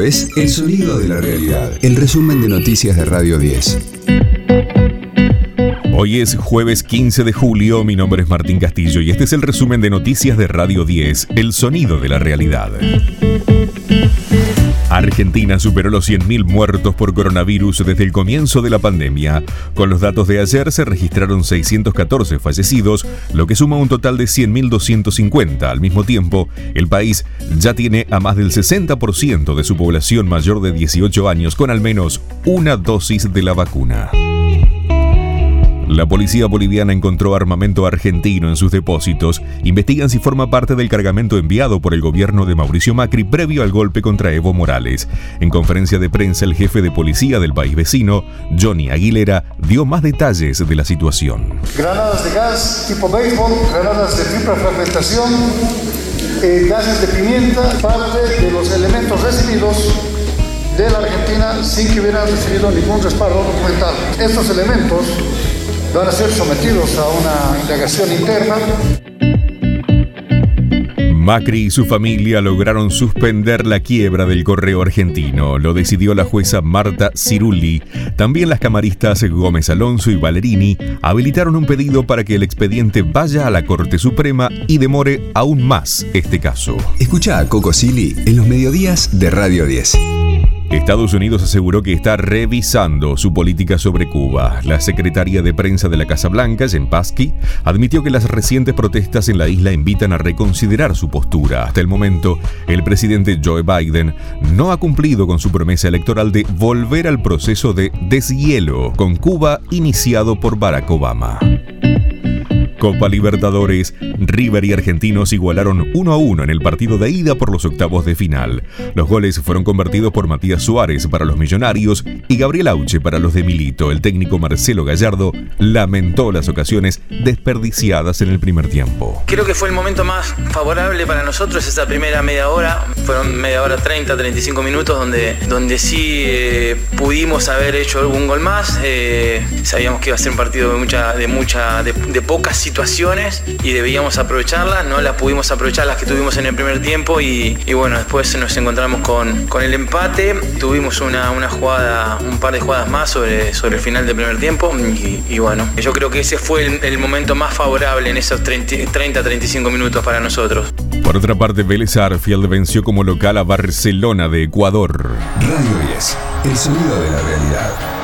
Es El Sonido de la Realidad, el resumen de noticias de Radio 10. Hoy es jueves 15 de julio, mi nombre es Martín Castillo y este es el resumen de noticias de Radio 10, El Sonido de la Realidad. Argentina superó los 100.000 muertos por coronavirus desde el comienzo de la pandemia. Con los datos de ayer se registraron 614 fallecidos, lo que suma un total de 100.250. Al mismo tiempo, el país ya tiene a más del 60% de su población mayor de 18 años con al menos una dosis de la vacuna. La policía boliviana encontró armamento argentino en sus depósitos. Investigan si forma parte del cargamento enviado por el gobierno de Mauricio Macri previo al golpe contra Evo Morales. En conferencia de prensa, el jefe de policía del país vecino, Johnny Aguilera, dio más detalles de la situación. Granadas de gas tipo béisbol, granadas de triple fragmentación, eh, gases de pimienta, parte de los elementos recibidos de la Argentina sin que hubieran recibido ningún respaldo documental. Estos elementos van a ser sometidos a una indagación interna. Macri y su familia lograron suspender la quiebra del correo argentino. Lo decidió la jueza Marta Cirulli. También las camaristas Gómez Alonso y Valerini habilitaron un pedido para que el expediente vaya a la Corte Suprema y demore aún más este caso. Escucha a Coco Silly en los mediodías de Radio 10. Estados Unidos aseguró que está revisando su política sobre Cuba. La secretaria de prensa de la Casa Blanca, Jen Psaki, admitió que las recientes protestas en la isla invitan a reconsiderar su postura. Hasta el momento, el presidente Joe Biden no ha cumplido con su promesa electoral de volver al proceso de deshielo con Cuba iniciado por Barack Obama. Copa Libertadores, River y Argentinos igualaron 1 a 1 en el partido de ida por los octavos de final. Los goles fueron convertidos por Matías Suárez para los Millonarios y Gabriel Auche para los de Milito. El técnico Marcelo Gallardo lamentó las ocasiones desperdiciadas en el primer tiempo. Creo que fue el momento más favorable para nosotros esa primera media hora. Fueron media hora 30, 35 minutos donde, donde sí eh, pudimos haber hecho algún gol más. Eh, sabíamos que iba a ser un partido de mucha, de mucha, de, de pocas situaciones situaciones y debíamos aprovecharlas, no las pudimos aprovechar las que tuvimos en el primer tiempo y, bueno, después nos encontramos con, con el empate, tuvimos una, una, jugada, un par de jugadas más sobre, sobre el final del primer tiempo y, bueno, yo creo que ese fue el, momento más favorable en esos 30-35 minutos para nosotros. Por otra parte, Vélez Arfield venció como local a Barcelona de Ecuador. Radio 10, el sonido de la realidad.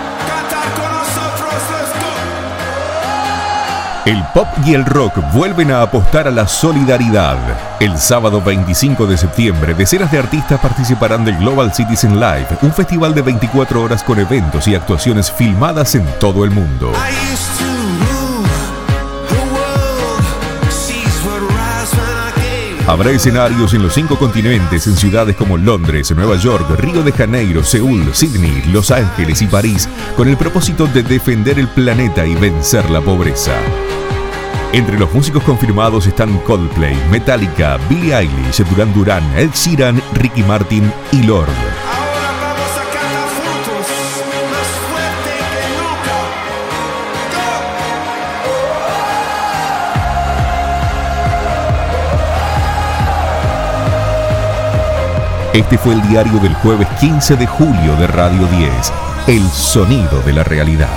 El pop y el rock vuelven a apostar a la solidaridad. El sábado 25 de septiembre, decenas de artistas participarán del Global Citizen Live, un festival de 24 horas con eventos y actuaciones filmadas en todo el mundo. Habrá escenarios en los cinco continentes, en ciudades como Londres, Nueva York, Río de Janeiro, Seúl, Sydney, Los Ángeles y París, con el propósito de defender el planeta y vencer la pobreza. Entre los músicos confirmados están Coldplay, Metallica, Billie Eilish, Duran Duran, Ed Sheeran, Ricky Martin y Lord. Este fue el diario del jueves 15 de julio de Radio 10, El Sonido de la Realidad.